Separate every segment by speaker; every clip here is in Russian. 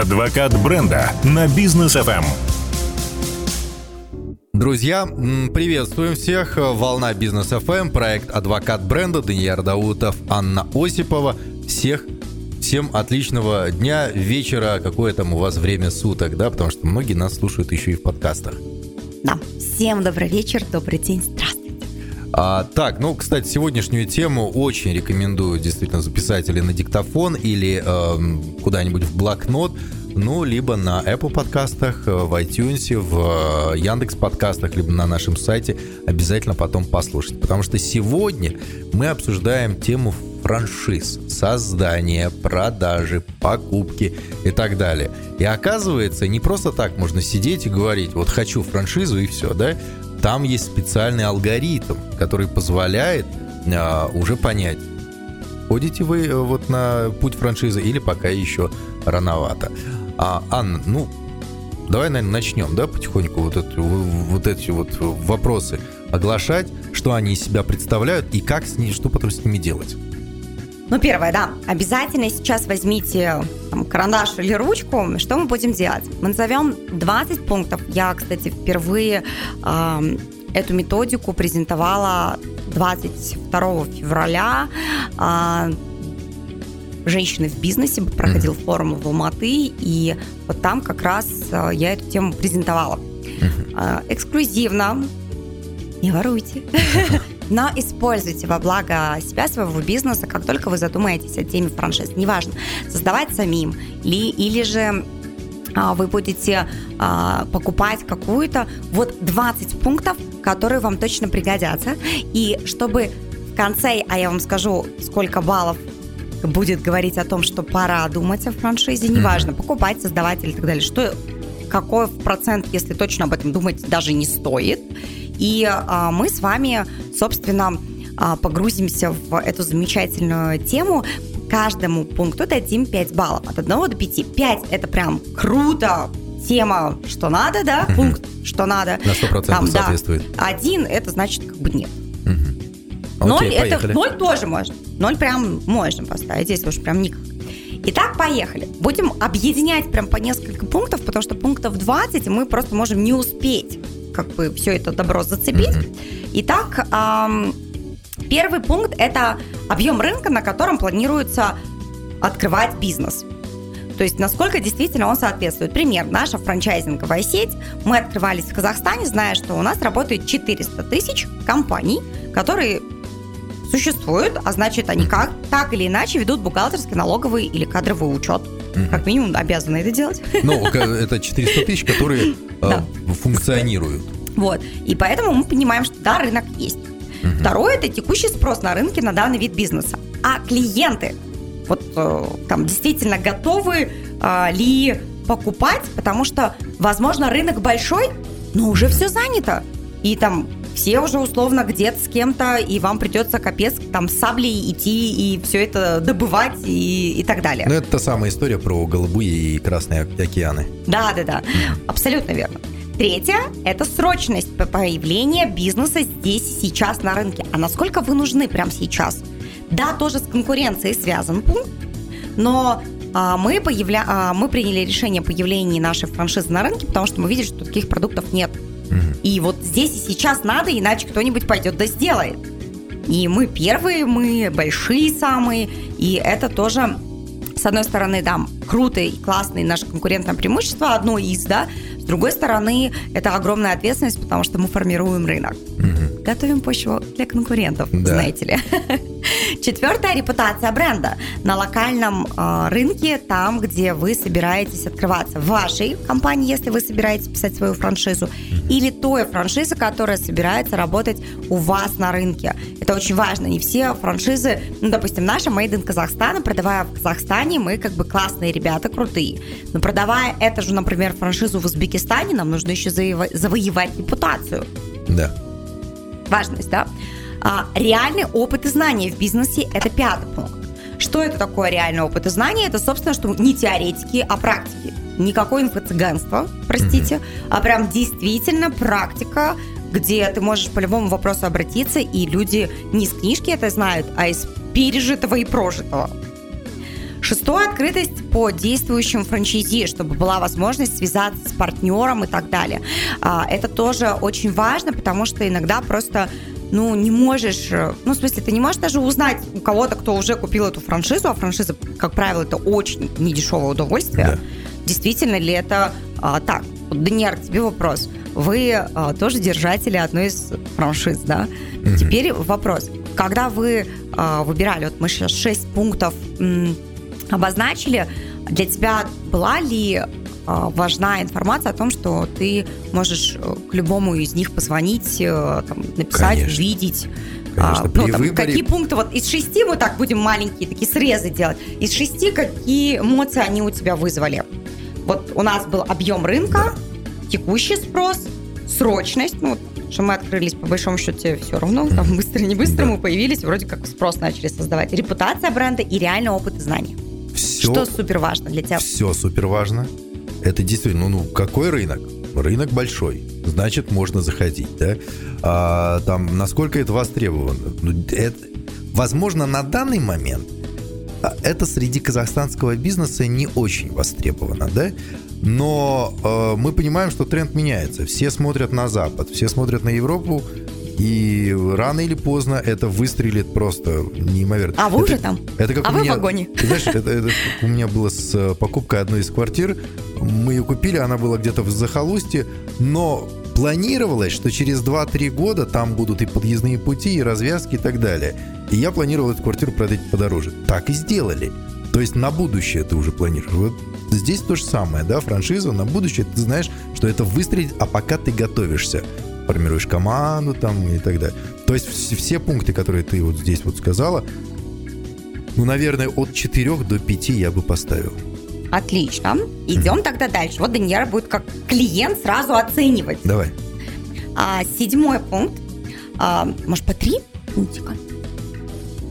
Speaker 1: Адвокат бренда на бизнес FM.
Speaker 2: Друзья, приветствуем всех. Волна Бизнес ФМ, проект Адвокат бренда, Даниил Даутов, Анна Осипова. Всех Всем отличного дня, вечера, какое там у вас время суток, да, потому что многие нас слушают еще и в подкастах.
Speaker 3: Да, всем добрый вечер, добрый день, здравствуйте.
Speaker 2: А, так, ну, кстати, сегодняшнюю тему очень рекомендую действительно записать или на диктофон, или э, куда-нибудь в блокнот, ну, либо на Apple подкастах, э, в iTunes, в э, Яндекс подкастах, либо на нашем сайте обязательно потом послушать. Потому что сегодня мы обсуждаем тему франшиз, создания, продажи, покупки и так далее. И оказывается, не просто так можно сидеть и говорить, вот хочу франшизу и все, да? Там есть специальный алгоритм, который позволяет а, уже понять, ходите вы э, вот на путь франшизы или пока еще рановато. А, Анна, ну, давай, наверное, начнем, да, потихоньку вот, это, вот эти вот вопросы оглашать, что они из себя представляют и как с ними, что потом с ними делать.
Speaker 3: Ну, первое, да, обязательно сейчас возьмите там, карандаш или ручку. Что мы будем делать? Мы назовем 20 пунктов. Я, кстати, впервые э, эту методику презентовала 22 февраля. Э, женщины в бизнесе проходил mm-hmm. форум в Алматы, и вот там как раз э, я эту тему презентовала. Mm-hmm. Э, эксклюзивно. Не воруйте. но используйте во благо себя, своего бизнеса, как только вы задумаетесь о теме франшиз. Неважно, создавать самим ли, или же а, вы будете а, покупать какую-то. Вот 20 пунктов, которые вам точно пригодятся. И чтобы в конце, а я вам скажу, сколько баллов будет говорить о том, что пора думать о франшизе, неважно, покупать, создавать или так далее, что какой процент, если точно об этом думать, даже не стоит. И а, мы с вами, собственно, а, погрузимся в эту замечательную тему. Каждому пункту дадим 5 баллов. От 1 до 5. 5 это прям круто, тема, что надо, да, угу. пункт, что надо.
Speaker 2: На 100% Там, соответствует.
Speaker 3: Да. Один это значит как бы нет. Угу. Ноль Окей, это ноль тоже можно. Ноль прям можно поставить. Здесь уж прям никак. Итак, поехали. Будем объединять прям по несколько пунктов, потому что пунктов 20 мы просто можем не успеть как бы все это добро зацепить. Mm-hmm. Итак, первый пункт – это объем рынка, на котором планируется открывать бизнес. То есть, насколько действительно он соответствует. Пример, наша франчайзинговая сеть. Мы открывались в Казахстане, зная, что у нас работает 400 тысяч компаний, которые существуют, а значит, они как так или иначе ведут бухгалтерский, налоговый или кадровый учет. Mm-hmm. Как минимум обязаны это делать.
Speaker 2: Ну, это 400 тысяч, которые э, функционируют.
Speaker 3: Вот. И поэтому мы понимаем, что да, рынок есть. Угу. Второе – это текущий спрос на рынке на данный вид бизнеса. А клиенты вот э, там действительно готовы э, ли покупать, потому что, возможно, рынок большой, но уже все занято. И там все уже условно где-то с кем-то, и вам придется капец там с саблей идти и все это добывать и, и так далее.
Speaker 2: Ну, это та самая история про голубые и красные океаны.
Speaker 3: Да, да, да, абсолютно верно. Третье – это срочность появления бизнеса здесь сейчас на рынке. А насколько вы нужны прямо сейчас? Да, тоже с конкуренцией связан пункт, но а, мы, появля... а, мы приняли решение о появлении нашей франшизы на рынке, потому что мы видим, что таких продуктов нет. И вот здесь и сейчас надо, иначе кто-нибудь пойдет да сделает. И мы первые, мы большие самые, и это тоже с одной стороны, да, круто и классно, и наше конкурентное преимущество, одно из, да, с другой стороны, это огромная ответственность, потому что мы формируем рынок. Угу. Готовим почву для конкурентов, да. знаете ли. Четвертая репутация бренда на локальном э, рынке, там, где вы собираетесь открываться. В вашей компании, если вы собираетесь писать свою франшизу, или той франшизы, которая собирается работать у вас на рынке. Это очень важно. Не все франшизы, ну, допустим, наша Made in Казахстана, продавая в Казахстане, мы как бы классные ребята, крутые. Но продавая эту же, например, франшизу в Узбекистане, нам нужно еще завоевать репутацию.
Speaker 2: Да.
Speaker 3: Важность, да? А, реальный опыт и знания в бизнесе – это пятый пункт. Что это такое реальный опыт и знания? Это, собственно, что не теоретики, а практики. Никакое инфо-цыганство, простите, mm-hmm. а прям действительно практика, где ты можешь по любому вопросу обратиться, и люди не из книжки это знают, а из пережитого и прожитого. Шестое – открытость по действующим франчайзи, чтобы была возможность связаться с партнером и так далее. А, это тоже очень важно, потому что иногда просто ну, не можешь, ну, в смысле, ты не можешь даже узнать у кого-то, кто уже купил эту франшизу, а франшиза, как правило, это очень недешевое удовольствие. Да. Действительно ли это а, так? Даниэр, тебе вопрос. Вы а, тоже держатели одной из франшиз, да? Угу. Теперь вопрос. Когда вы а, выбирали, вот мы сейчас 6 пунктов м, обозначили, для тебя была ли а, важна информация о том, что ты можешь э, к любому из них позвонить, э, там, написать, Конечно. увидеть.
Speaker 2: Конечно, а, ну,
Speaker 3: там,
Speaker 2: выборе...
Speaker 3: Какие пункты, вот из шести мы так будем маленькие такие срезы делать, из шести какие эмоции они у тебя вызвали? Вот у нас был объем рынка, да. текущий спрос, срочность, ну, что мы открылись, по большому счету, все равно, там быстро, не быстро да. мы появились, вроде как спрос начали создавать. Репутация бренда и реально опыт и знания. Все, что супер важно для тебя?
Speaker 2: Все супер важно. Это действительно, ну, ну какой рынок? Рынок большой, значит, можно заходить, да? А, там, насколько это востребовано? Ну, это, возможно, на данный момент а, это среди казахстанского бизнеса не очень востребовано, да? Но э, мы понимаем, что тренд меняется. Все смотрят на Запад, все смотрят на Европу, и рано или поздно это выстрелит просто неимоверно.
Speaker 3: А вы
Speaker 2: это,
Speaker 3: уже там?
Speaker 2: Это как
Speaker 3: а
Speaker 2: у
Speaker 3: вы
Speaker 2: меня,
Speaker 3: в вагоне?
Speaker 2: знаешь, это, это у меня было с э, покупкой одной из квартир. Мы ее купили, она была где-то в захолустье, но планировалось, что через 2-3 года там будут и подъездные пути, и развязки, и так далее. И я планировал эту квартиру продать подороже. Так и сделали. То есть на будущее ты уже планируешь. Вот здесь то же самое, да, франшиза на будущее. Ты знаешь, что это выстрелит, а пока ты готовишься формируешь команду там и так далее. То есть все пункты, которые ты вот здесь вот сказала, ну, наверное, от 4 до 5 я бы поставил.
Speaker 3: Отлично. Идем mm-hmm. тогда дальше. Вот Даниэра будет как клиент сразу оценивать.
Speaker 2: Давай.
Speaker 3: А, седьмой пункт. А, может, по три пунктика?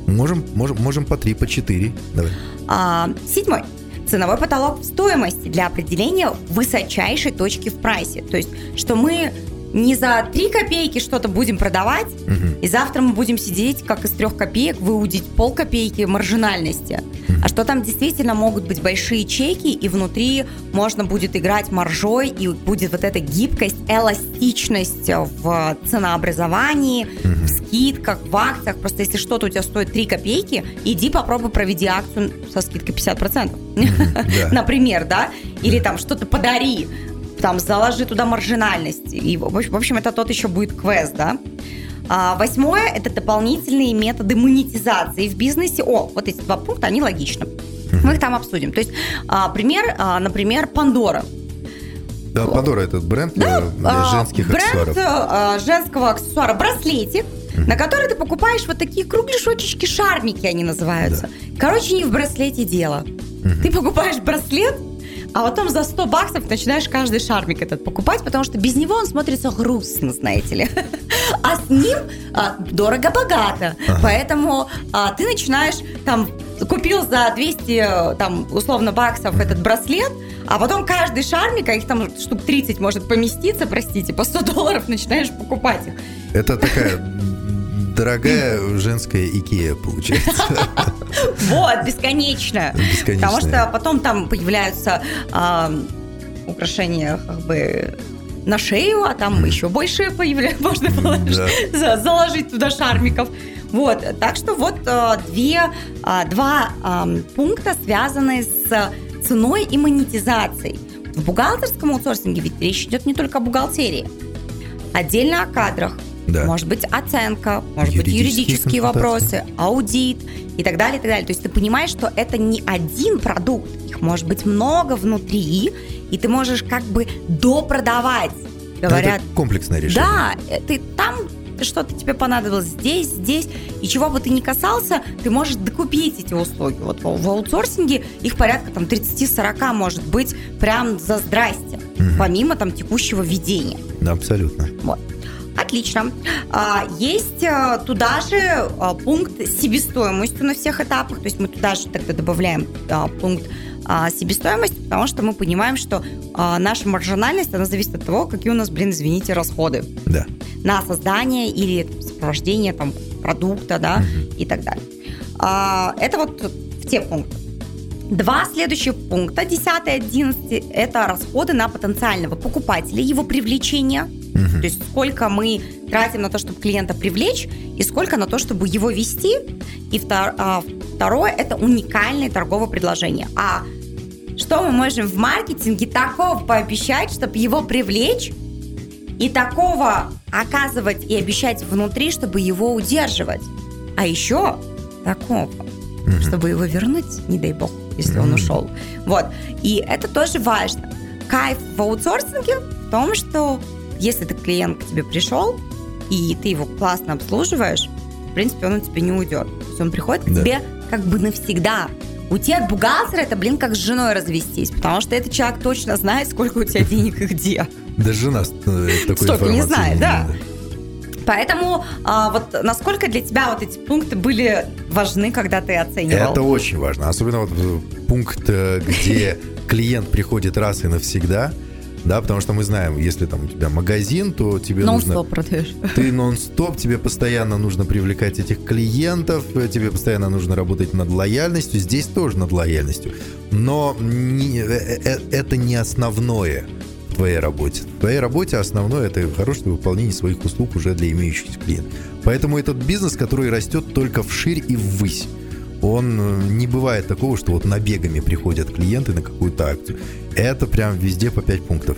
Speaker 2: Можем, можем, можем по три, по четыре. Давай.
Speaker 3: А, седьмой. Ценовой потолок стоимости для определения высочайшей точки в прайсе. То есть, что мы не за 3 копейки что-то будем продавать, угу. и завтра мы будем сидеть, как из трех копеек, выудить пол копейки маржинальности. Угу. А что там действительно могут быть большие чеки, и внутри можно будет играть маржой, и будет вот эта гибкость, эластичность в ценообразовании, угу. в скидках, в акциях. Просто если что-то у тебя стоит 3 копейки, иди попробуй проведи акцию со скидкой 50%. Например, да? Или там что-то подари там заложи туда маржинальность. И, в общем, это тот еще будет квест, да. А, восьмое – это дополнительные методы монетизации в бизнесе. О, вот эти два пункта, они логичны. Мы их там обсудим. То есть, а, пример, а, например, Пандора.
Speaker 2: Да, Пандора – это бренд да, для женских
Speaker 3: бренд
Speaker 2: аксессуаров.
Speaker 3: Бренд женского аксессуара, браслетик, mm-hmm. на который ты покупаешь вот такие кругляшочечки, шармики они называются. Да. Короче, не в браслете дело. Mm-hmm. Ты покупаешь браслет, а потом за 100 баксов начинаешь каждый шармик этот покупать, потому что без него он смотрится грустно, знаете ли. А с ним а, дорого-богато. Ага. Поэтому а, ты начинаешь там купил за 200, там, условно, баксов этот браслет, а потом каждый шармик, а их там штук 30 может поместиться, простите, по 100 долларов начинаешь покупать их.
Speaker 2: Это такая дорогая женская Икея получается.
Speaker 3: Вот, бесконечно. Потому что потом там появляются украшения как бы на шею, а там еще больше появляется, можно заложить туда шармиков. Вот, так что вот э, две, а, два пункта, связанные с ценой и монетизацией. В бухгалтерском аутсорсинге ведь речь идет не только о бухгалтерии. Отдельно о кадрах, да. Может быть, оценка, может быть, юридические вопросы, аудит и так далее, и так далее. То есть ты понимаешь, что это не один продукт, их может быть много внутри, и ты можешь как бы допродавать.
Speaker 2: Говорят, это комплексное решение.
Speaker 3: Да, э, ты там что-то тебе понадобилось здесь, здесь, и чего бы ты ни касался, ты можешь докупить эти услуги. Вот в аутсорсинге их порядка там 30-40 может быть прям за здрасте, угу. помимо там текущего ведения.
Speaker 2: Да, абсолютно.
Speaker 3: Вот. Отлично. А, есть а, туда же а, пункт с себестоимостью на всех этапах. То есть мы туда же тогда добавляем пункт себестоимости, потому что мы понимаем, что наша маржинальность, она зависит от того, какие у нас, блин, извините, расходы.
Speaker 2: Да.
Speaker 3: На создание или сопровождение там, продукта, да, угу. и так далее. Это вот в те пункты. Два следующих пункта, 10 и 11, это расходы на потенциального покупателя, его привлечение. Угу. То есть сколько мы тратим на то, чтобы клиента привлечь, и сколько на то, чтобы его вести. И втор, а, второе – это уникальное торговое предложение. А что мы можем в маркетинге такого пообещать, чтобы его привлечь, и такого оказывать и обещать внутри, чтобы его удерживать. А еще такого, mm-hmm. чтобы его вернуть, не дай бог, если mm-hmm. он ушел. Вот. И это тоже важно. Кайф в аутсорсинге в том, что если ты клиент к тебе пришел, и ты его классно обслуживаешь, в принципе, он у тебя не уйдет. То есть он приходит к да. тебе как бы навсегда. У тебя от бухгалтера это, блин, как с женой развестись, потому что этот человек точно знает, сколько у тебя денег и где.
Speaker 2: Даже жена э, такой
Speaker 3: Столько не знает, да. Поэтому а, вот насколько для тебя вот эти пункты были важны, когда ты оценивал?
Speaker 2: Это очень важно. Особенно вот э, пункт, э, где клиент приходит раз и навсегда, да, потому что мы знаем, если там у тебя магазин, то тебе
Speaker 3: нон
Speaker 2: нужно...
Speaker 3: Нон-стоп продаешь.
Speaker 2: Ты нон-стоп, тебе постоянно нужно привлекать этих клиентов, тебе постоянно нужно работать над лояльностью, здесь тоже над лояльностью. Но не, это не основное в твоей работе. В твоей работе основное это хорошее выполнение своих услуг уже для имеющихся клиентов. Поэтому этот бизнес, который растет только вширь и ввысь. Он э, не бывает такого, что вот набегами приходят клиенты на какую-то акцию. Это прям везде по 5 пунктов.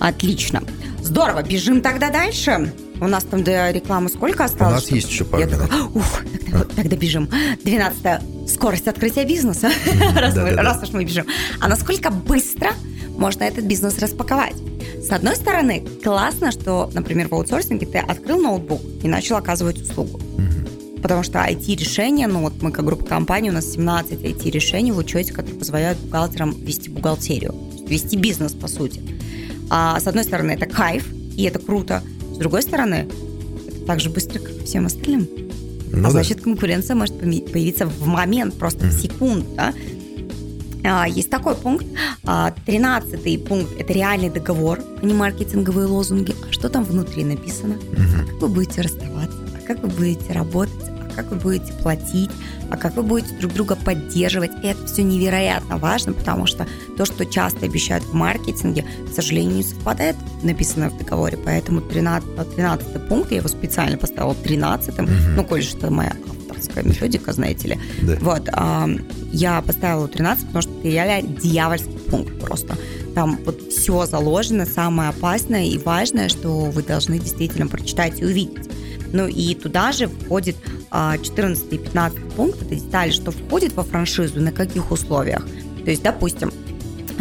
Speaker 3: Отлично. Здорово, бежим тогда дальше. У нас там до рекламы сколько осталось?
Speaker 2: У нас есть еще пару минут.
Speaker 3: Ух, тогда, а. тогда бежим. 12 скорость открытия бизнеса, раз, мы, раз уж мы бежим. А насколько быстро можно этот бизнес распаковать. С одной стороны, классно, что, например, в аутсорсинге ты открыл ноутбук и начал оказывать услугу. Угу. Потому что IT-решения, ну вот мы как группа компаний, у нас 17 IT-решений в учете, которые позволяют бухгалтерам вести бухгалтерию, вести бизнес, по сути. А, с одной стороны, это кайф, и это круто. С другой стороны, это так же быстро, как и всем остальным. Ну, а да. значит, конкуренция может появиться в момент, просто mm в секунду, да? А, есть такой пункт. А, тринадцатый пункт – это реальный договор, а не маркетинговые лозунги. А что там внутри написано? Угу. Как вы будете расставаться? А как вы будете работать? Как вы будете платить? А как вы будете друг друга поддерживать? И это все невероятно важно, потому что то, что часто обещают в маркетинге, к сожалению, не совпадает написанное в договоре. Поэтому 13, 13 пункт, я его специально поставила 13 угу. ну, коль что моя авторская методика, знаете ли. Да. Вот, а, я поставила 13, потому что это реально дьявольский пункт просто. Там вот все заложено, самое опасное и важное, что вы должны действительно прочитать и увидеть. Ну и туда же входит 14 а, и 15 пункт, это детали, что входит во франшизу, на каких условиях. То есть, допустим,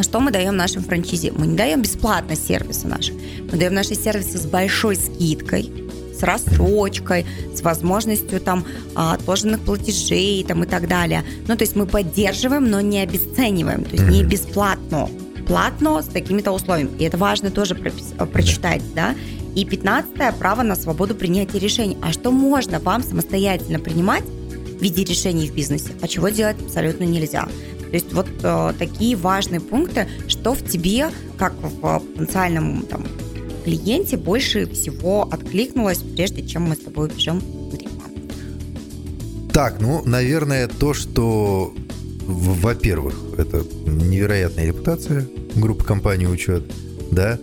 Speaker 3: что мы даем нашим франчизе? Мы не даем бесплатно сервисы наши. Мы даем наши сервисы с большой скидкой, с рассрочкой, с возможностью там а, отложенных платежей там, и так далее. Ну, то есть мы поддерживаем, но не обесцениваем, то есть не бесплатно, платно с такими-то условиями. И это важно тоже э, прочитать, да. И 15 право на свободу принятия решений. А что можно вам самостоятельно принимать в виде решений в бизнесе, а чего делать абсолютно нельзя. То есть вот э, такие важные пункты, что в тебе, как в потенциальном там, клиенте больше всего откликнулось, прежде чем мы с тобой убежим в рекламу?
Speaker 2: Так, ну, наверное, то, что, во-первых, это невероятная репутация группы компании «Учет», да,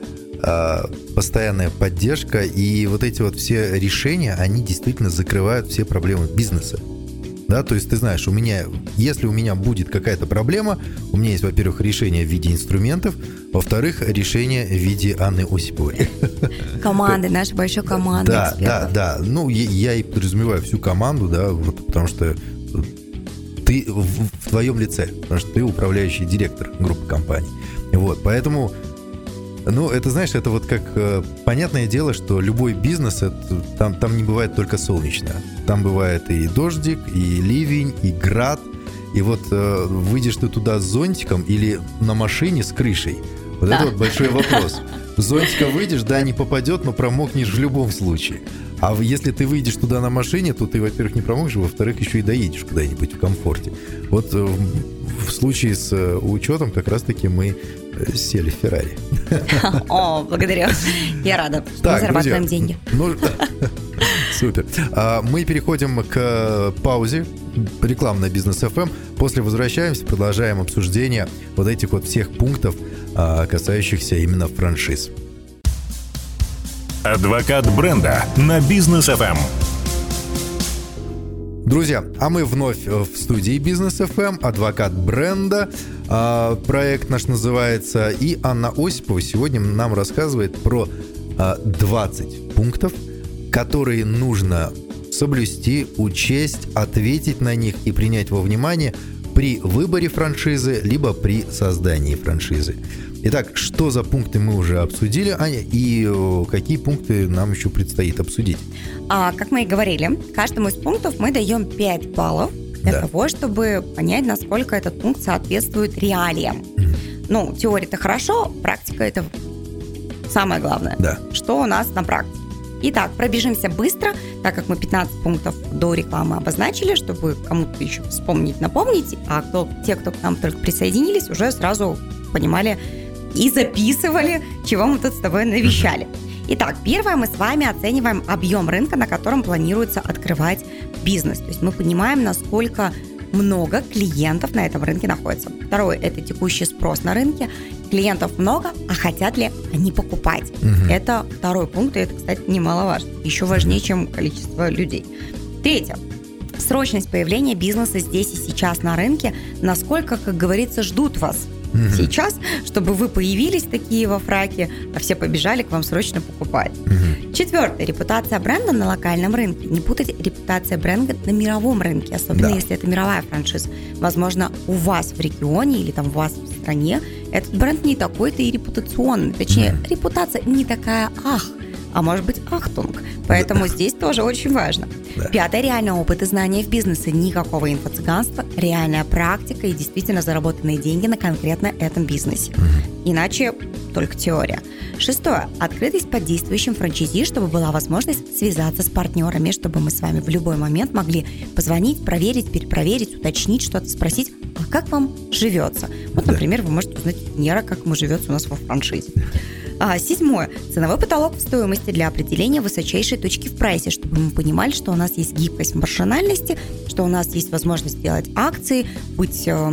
Speaker 2: постоянная поддержка и вот эти вот все решения, они действительно закрывают все проблемы бизнеса да, то есть ты знаешь, у меня, если у меня будет какая-то проблема, у меня есть, во-первых, решение в виде инструментов, во-вторых, решение в виде Анны Осиповой.
Speaker 3: Команды, наша большая команда.
Speaker 2: Да, да, да. Ну, я, я и подразумеваю всю команду, да, вот, потому что ты в, в твоем лице, потому что ты управляющий директор группы компаний. Вот, поэтому ну, это, знаешь, это вот как э, понятное дело, что любой бизнес, это, там, там не бывает только солнечно. Там бывает и дождик, и ливень, и град. И вот э, выйдешь ты туда с зонтиком или на машине с крышей. Вот да. это вот большой вопрос. Зонтика выйдешь, да, не попадет, но промокнешь в любом случае. А если ты выйдешь туда на машине, то ты, во-первых, не промокнешь, во-вторых, еще и доедешь куда-нибудь в комфорте. Вот э, в случае с э, учетом как раз-таки мы сели в Феррари.
Speaker 3: О, благодарю. Я рада.
Speaker 2: Так,
Speaker 3: Мы зарабатываем друзья, деньги.
Speaker 2: Ну, Супер. А, мы переходим к паузе рекламная бизнес FM. После возвращаемся, продолжаем обсуждение вот этих вот всех пунктов, а, касающихся именно франшиз.
Speaker 1: Адвокат бренда на бизнес FM.
Speaker 2: Друзья, а мы вновь э, в студии Бизнес FM, адвокат бренда. А, проект наш называется. И Анна Осипова сегодня нам рассказывает про 20 а, пунктов, которые нужно соблюсти, учесть, ответить на них и принять во внимание при выборе франшизы, либо при создании франшизы. Итак, что за пункты мы уже обсудили, Аня, и э, какие пункты нам еще предстоит обсудить?
Speaker 3: А, как мы и говорили, каждому из пунктов мы даем 5 баллов для да. того, чтобы понять, насколько этот пункт соответствует реалиям. Mm-hmm. Ну, теория-то хорошо, практика это самое главное.
Speaker 2: Да.
Speaker 3: Что у нас на практике? Итак, пробежимся быстро, так как мы 15 пунктов до рекламы обозначили, чтобы кому-то еще вспомнить, напомнить, а кто, те, кто к нам только присоединились, уже сразу понимали, и записывали, чего мы тут с тобой навещали. Итак, первое, мы с вами оцениваем объем рынка, на котором планируется открывать бизнес. То есть мы понимаем, насколько много клиентов на этом рынке находится. Второе – это текущий спрос на рынке. Клиентов много, а хотят ли они покупать? Угу. Это второй пункт, и это, кстати, немаловажно. Еще важнее, чем количество людей. Третье срочность появления бизнеса здесь и сейчас на рынке, насколько, как говорится, ждут вас угу. сейчас, чтобы вы появились такие во фраке, а все побежали к вам срочно покупать. Угу. Четвертое. Репутация бренда на локальном рынке. Не путать репутация бренда на мировом рынке, особенно да. если это мировая франшиза. Возможно, у вас в регионе или там у вас в стране этот бренд не такой-то и репутационный. Точнее, угу. репутация не такая ах а может быть ахтунг. Поэтому да. здесь тоже очень важно. Да. Пятое, реальный опыт и знания в бизнесе. Никакого инфо-цыганства, реальная практика и действительно заработанные деньги на конкретно этом бизнесе. Угу. Иначе только теория. Шестое. Открытость под действующим франчайзи, чтобы была возможность связаться с партнерами, чтобы мы с вами в любой момент могли позвонить, проверить, перепроверить, уточнить что-то, спросить, а как вам живется? Вот, например, вы можете узнать Нера, как ему живется у нас во франшизе. А, седьмое. Ценовой потолок в стоимости для определения высочайшей точки в прайсе, чтобы мы понимали, что у нас есть гибкость маржинальности, что у нас есть возможность делать акции, быть э,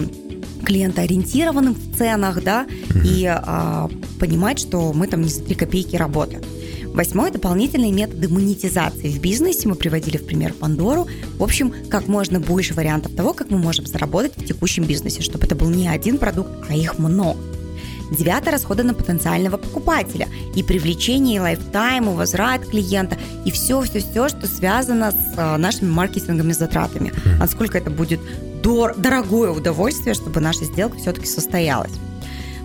Speaker 3: клиентоориентированным в ценах, да, mm-hmm. и а, понимать, что мы там не за 3 копейки работаем. Восьмое – дополнительные методы монетизации в бизнесе. Мы приводили в пример Пандору. В общем, как можно больше вариантов того, как мы можем заработать в текущем бизнесе, чтобы это был не один продукт, а их много. Девятое – расходы на потенциального покупателя и привлечение, и лайфтайм, и возврат клиента, и все-все-все, что связано с а, нашими маркетинговыми затратами. Насколько это будет дор- дорогое удовольствие, чтобы наша сделка все-таки состоялась.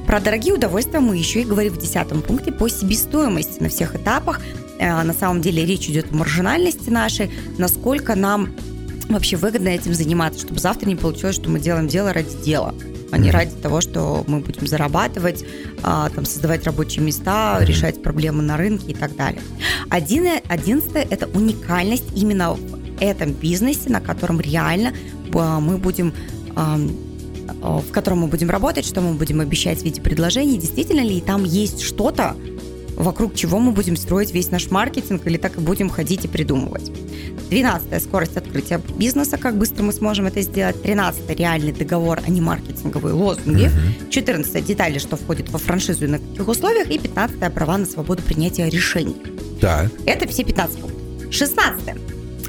Speaker 3: Про дорогие удовольствия мы еще и говорим в десятом пункте по себестоимости на всех этапах. Э, на самом деле речь идет о маржинальности нашей, насколько нам вообще выгодно этим заниматься, чтобы завтра не получилось, что мы делаем дело ради дела а не ради того, что мы будем зарабатывать, а, там, создавать рабочие места, решать проблемы на рынке и так далее. Одиннадцатое – это уникальность именно в этом бизнесе, на котором реально а, мы будем а, в котором мы будем работать, что мы будем обещать в виде предложений, действительно ли там есть что-то, вокруг чего мы будем строить весь наш маркетинг или так и будем ходить и придумывать. 12 скорость открытия бизнеса, как быстро мы сможем это сделать. 13 реальный договор, а не маркетинговые лозунги. Uh-huh. 14 детали, что входит во франшизу и на каких условиях. И 15 права на свободу принятия решений.
Speaker 2: Да.
Speaker 3: Это все 15 пунктов. 16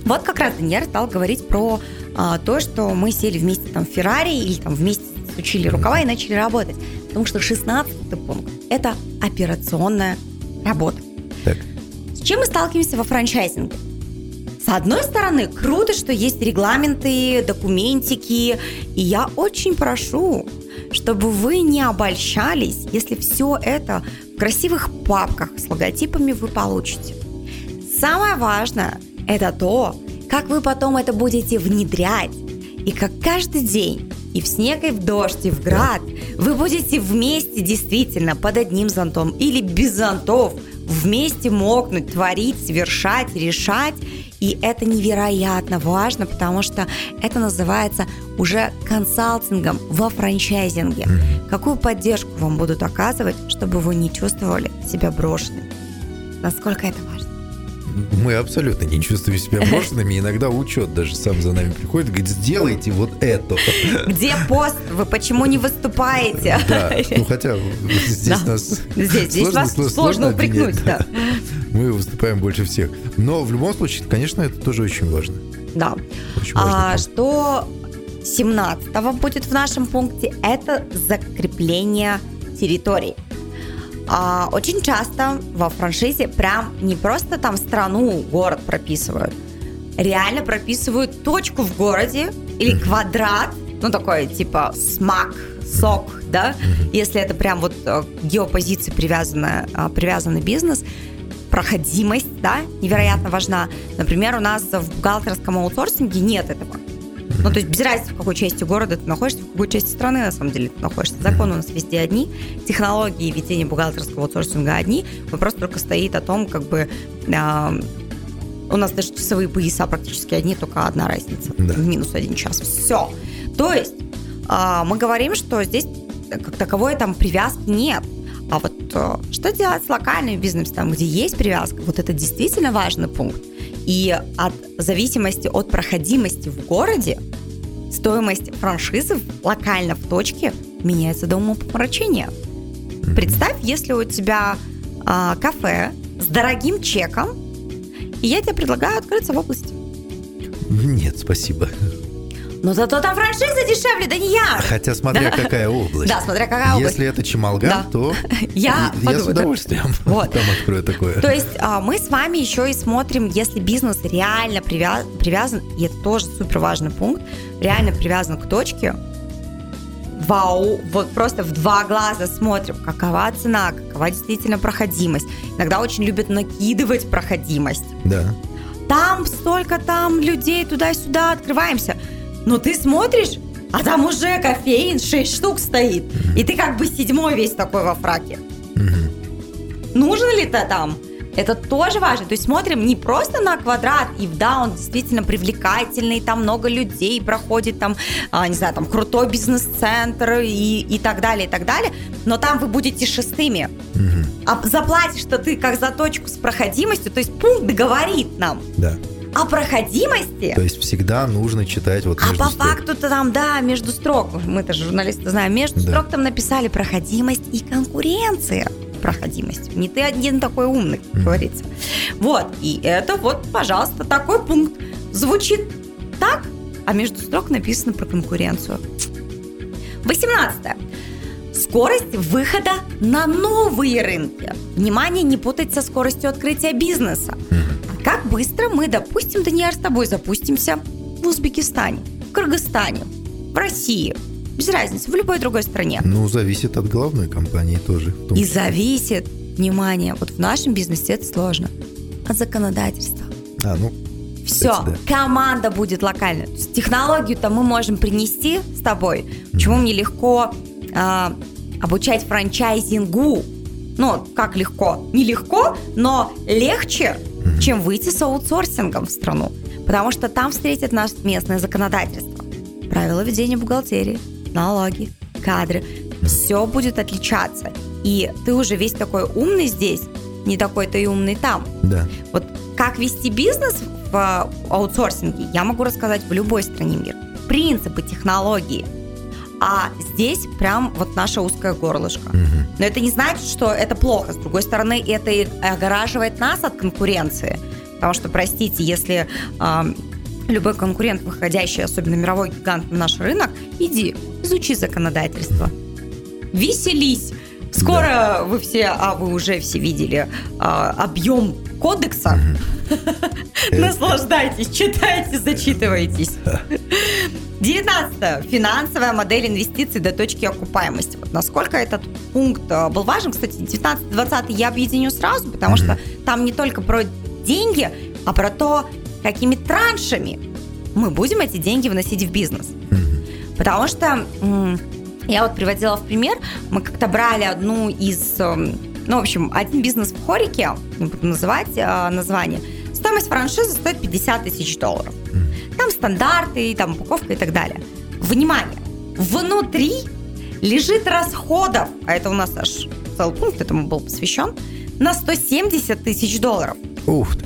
Speaker 3: вот как раз Даниэль стал говорить про а, то, что мы сели вместе там в Феррари или там вместе сучили рукава и начали работать. Потому что 16 пункт – это операционная работа.
Speaker 2: Так.
Speaker 3: С чем мы сталкиваемся во франчайзинге? С одной стороны, круто, что есть регламенты, документики, и я очень прошу, чтобы вы не обольщались, если все это в красивых папках с логотипами вы получите. Самое важное – это то, как вы потом это будете внедрять, и как каждый день и в снег, и в дождь, и в град вы будете вместе действительно под одним зонтом или без зонтов вместе мокнуть, творить, совершать, решать – и это невероятно важно, потому что это называется уже консалтингом во франчайзинге. Mm-hmm. Какую поддержку вам будут оказывать, чтобы вы не чувствовали себя брошенным? Насколько это важно?
Speaker 2: Мы абсолютно не чувствуем себя брошенными. Иногда учет даже сам за нами приходит, говорит, сделайте вот это.
Speaker 3: Где пост? Вы почему не выступаете?
Speaker 2: Да, ну хотя здесь
Speaker 3: Да.
Speaker 2: нас
Speaker 3: Здесь, здесь
Speaker 2: сложно-
Speaker 3: вас
Speaker 2: сложно
Speaker 3: сложно упрекнуть, да.
Speaker 2: Мы выступаем больше всех. Но в любом случае, конечно, это тоже очень важно.
Speaker 3: Да.
Speaker 2: Очень важный
Speaker 3: А что 17 будет в нашем пункте, это закрепление территорий. А, очень часто во франшизе прям не просто там страну, город прописывают, реально прописывают точку в городе или квадрат, ну такой типа смак, сок, да, если это прям вот э, к геопозиции привязанная, а, привязанный бизнес, проходимость, да, невероятно важна. Например, у нас в бухгалтерском аутсорсинге нет этого. Ну, то есть без разницы, в какой части города ты находишься, в какой части страны, на самом деле, ты находишься. Законы у нас везде одни, технологии ведения бухгалтерского аутсорсинга одни. Вопрос только стоит о том, как бы... а, у нас даже часовые пояса практически одни, только одна разница.
Speaker 2: Да.
Speaker 3: Минус один час. Все. То есть а, мы говорим, что здесь как таковой там привязки нет. А вот э, что делать с локальным бизнесом, там, где есть привязка, вот это действительно важный пункт. И от зависимости от проходимости в городе стоимость франшизы локально в точке меняется до умопомрачения. Представь, если у тебя а, кафе с дорогим чеком, и я тебе предлагаю открыться в области.
Speaker 2: Нет, спасибо.
Speaker 3: Но зато там франшиза дешевле, да не я.
Speaker 2: Хотя смотря какая область.
Speaker 3: Да, смотря какая область.
Speaker 2: Если это Чемалган,
Speaker 3: Да.
Speaker 2: то
Speaker 3: Я
Speaker 2: я с удовольствием
Speaker 3: Вот.
Speaker 2: там открою такое.
Speaker 3: То есть а, мы с вами еще и смотрим, если бизнес реально привя- привязан, и это тоже супер важный пункт, реально привязан к точке, вау, вот просто в два глаза смотрим, какова цена, какова действительно проходимость. Иногда очень любят накидывать проходимость.
Speaker 2: Да.
Speaker 3: Там столько там людей туда-сюда, открываемся. Но ты смотришь, а там уже кофеин 6 штук стоит. И ты как бы седьмой весь такой во фраке.
Speaker 2: Мгм.
Speaker 3: Нужен ли ты там? Это тоже важно. То есть смотрим не просто на квадрат, и да, он действительно привлекательный, там много людей проходит, там, а, не знаю, там крутой бизнес-центр и, и так далее, и так далее. Но там вы будете шестыми.
Speaker 2: Мгм.
Speaker 3: А заплатишь-то ты как за точку с проходимостью, то есть пункт говорит нам
Speaker 2: Да.
Speaker 3: О проходимости.
Speaker 2: То есть всегда нужно читать вот
Speaker 3: А по факту-то там, да, между строк, мы-то журналисты знаем, между
Speaker 2: Да.
Speaker 3: строк там написали проходимость и конкуренция проходимость. Не ты один такой умный, как
Speaker 2: Мгм.
Speaker 3: говорится. Вот, и это вот, пожалуйста, такой пункт. Звучит так, а между строк написано про конкуренцию. 18. Скорость выхода на новые рынки. Внимание, не путать со скоростью открытия бизнеса.
Speaker 2: Мгм.
Speaker 3: Быстро мы, допустим, Даниэль, с тобой запустимся в Узбекистане, в Кыргызстане, в России, без разницы, в любой другой стране.
Speaker 2: Ну, зависит от главной компании тоже.
Speaker 3: И зависит, внимание, вот в нашем бизнесе это сложно, от законодательства.
Speaker 2: А, ну,
Speaker 3: Все,
Speaker 2: Кстати,
Speaker 3: команда будет локальная. Технологию-то мы можем принести с тобой. Почему мне легко а, обучать франчайзингу? Ну, как легко? Нелегко, но легче,
Speaker 2: Мгм.
Speaker 3: чем выйти с аутсорсингом в страну. Потому что там встретит нас местное законодательство. Правила ведения бухгалтерии, налоги, кадры. Все будет отличаться. И ты уже весь такой умный здесь, не такой ты и умный там.
Speaker 2: да.
Speaker 3: Вот как вести бизнес в аутсорсинге, я могу рассказать в любой стране мира. Принципы, технологии. А здесь прям вот наше узкое горлышко.
Speaker 2: Мгм.
Speaker 3: Но это не значит, что это плохо. С другой стороны, это и огораживает нас от конкуренции. Потому что, простите, если ам, любой конкурент, выходящий, особенно мировой гигант на наш рынок, иди, изучи законодательство. Веселись. Скоро вы все, а вы уже все видели а, объем кодекса. Наслаждайтесь, читайте, зачитывайтесь. 19. Финансовая модель инвестиций до точки окупаемости. Вот насколько этот пункт э, был важен. Кстати, 19-20 я объединю сразу, потому что там не только про деньги, а про то, какими траншами мы будем эти деньги вносить в бизнес. Потому что я вот приводила в пример, мы как-то брали одну из, ну, в общем, один бизнес в Хорике, не буду называть э, название, стоимость франшизы стоит 50 тысяч долларов. Там стандарты, там упаковка и так далее. Внимание! Внутри лежит расходов, а это у нас аж целый пункт этому был посвящен, на 170 тысяч долларов.
Speaker 2: Ух ты.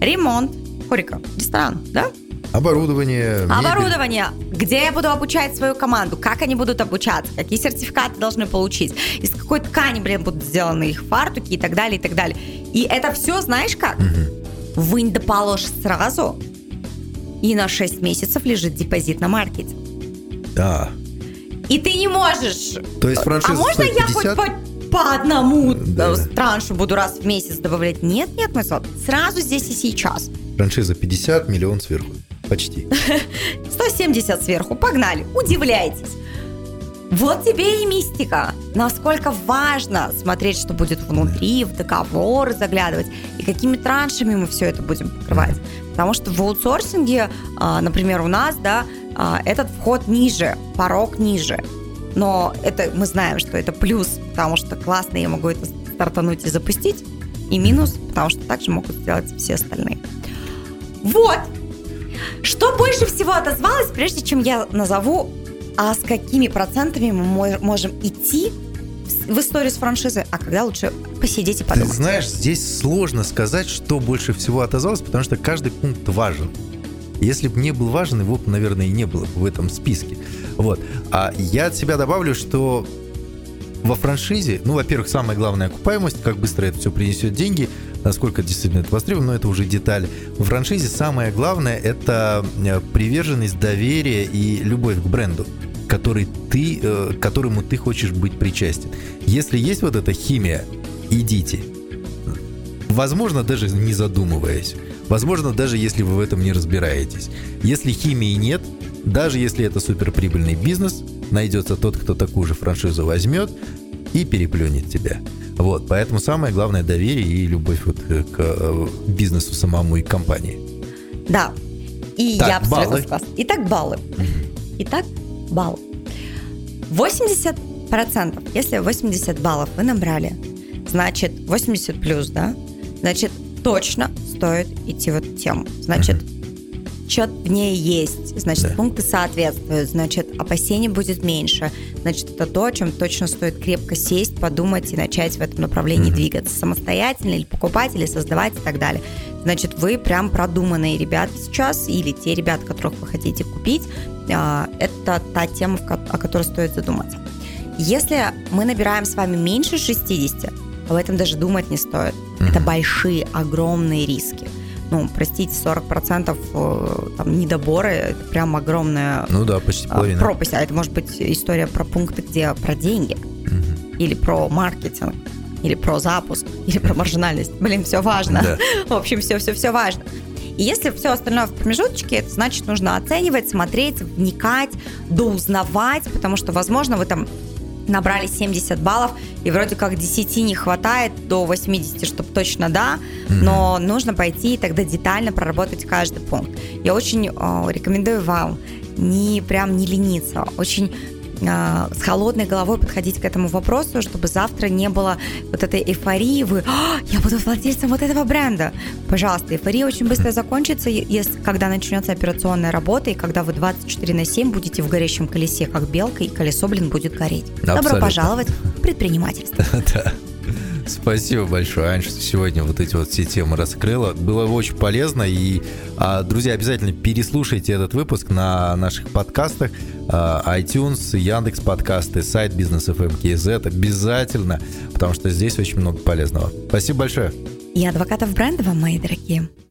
Speaker 3: ремонт, хорика, ресторан, да?
Speaker 2: Оборудование.
Speaker 3: Оборудование. Где я буду обучать свою команду? Как они будут обучаться? Какие сертификаты должны получить? Из какой ткани, блин, будут сделаны их фартуки и так далее, и так далее. И это все, знаешь как? Вынь да положь сразу, и на 6 месяцев лежит депозит на маркете.
Speaker 2: Да.
Speaker 3: И ты не можешь...
Speaker 2: То есть франшиза
Speaker 3: А можно
Speaker 2: стоит
Speaker 3: я
Speaker 2: 50?
Speaker 3: хоть по, по одному
Speaker 2: Да.
Speaker 3: э, траншу буду раз в месяц добавлять? Нет, нет, мой. Сразу здесь и сейчас.
Speaker 2: Франшиза 50, миллион сверху. Почти.
Speaker 3: 170 сверху, погнали, удивляйтесь. Вот тебе и мистика. Насколько важно смотреть, что будет внутри, в договор заглядывать, и какими траншами мы все это будем покрывать. Потому что в аутсорсинге, а, например, у нас, да, а, этот вход ниже, порог ниже. Но это мы знаем, что это плюс, потому что классно я могу это стартануть и запустить, и минус, потому что также могут сделать все остальные. Вот. Что больше всего отозвалось, прежде чем я назову, а с какими процентами мы мо- можем идти в- историю с франшизой, а когда лучше посидеть и
Speaker 2: Ты
Speaker 3: подумать.
Speaker 2: знаешь, здесь сложно сказать, что больше всего отозвалось, потому что каждый пункт важен. Если бы не был важен, его, бы, наверное, и не было бы в этом списке. Вот. А я от себя добавлю, что во франшизе, ну, во-первых, самая главная окупаемость, как быстро это все принесет деньги, насколько действительно это востребовано, но это уже детали. В франшизе самое главное – это э, приверженность, доверие и любовь к бренду, который ты, э, к которому ты хочешь быть причастен. Если есть вот эта химия, идите. Возможно, даже не задумываясь. Возможно, даже если вы в этом не разбираетесь. Если химии нет, даже если это суперприбыльный бизнес, найдется тот, кто такую же франшизу возьмет и переплюнет тебя. Вот, поэтому самое главное доверие и любовь вот э, к э, бизнесу самому и к компании.
Speaker 3: Да. И
Speaker 2: Так,
Speaker 3: я абсолютно
Speaker 2: баллы.
Speaker 3: согласна. Итак, баллы. Итак, баллы. 80%, если 80 баллов вы набрали, значит 80 плюс, да? Значит, точно стоит идти в эту тему. Значит, что в ней есть, значит,
Speaker 2: Да.
Speaker 3: пункты соответствуют, значит, опасений будет меньше, значит, это то, о чем точно стоит крепко сесть, подумать и начать в этом направлении двигаться самостоятельно или покупать, или создавать и так далее. Значит, вы прям продуманные ребята сейчас, или те ребята, которых вы хотите купить, а, это та тема, о которой стоит задуматься. Если мы набираем с вами меньше 60, об этом даже думать не стоит. Это большие, огромные риски. Ну, простите, 40% э, там, недобора – это прям огромная
Speaker 2: Ну да, почти
Speaker 3: а,
Speaker 2: половина.
Speaker 3: пропасть. А это может быть история про пункты, где про деньги, или про маркетинг, или про запуск, или про маржинальность. Блин, все важно.
Speaker 2: Да.
Speaker 3: В общем, все-все-все важно. И если все остальное в промежуточке, это значит нужно оценивать, смотреть, вникать, доузнавать, потому что, возможно, вы там набрали 70 баллов, и вроде как 10 не хватает, до 80, чтобы точно да, но нужно пойти и тогда детально проработать каждый пункт. Я очень э, рекомендую вам не прям не лениться, очень с холодной головой подходить к этому вопросу, чтобы завтра не было вот этой эйфории, вы, «А, я буду владельцем вот этого бренда. Пожалуйста, эйфория очень быстро закончится, е- если, когда начнется операционная работа, и когда вы 24 на 7 будете в горящем колесе, как белка, и колесо, блин, будет гореть. Добро
Speaker 2: Абсолютно.
Speaker 3: пожаловать в предпринимательство.
Speaker 2: Спасибо большое, Ань, что сегодня вот эти вот все темы раскрыла. Было очень полезно. И, а, друзья, обязательно переслушайте этот выпуск на наших подкастах. а, iTunes, Яндекс подкасты, сайт Бизнес FM. Обязательно, потому что здесь очень много полезного. Спасибо большое.
Speaker 3: И адвокатов бренда вам, мои дорогие.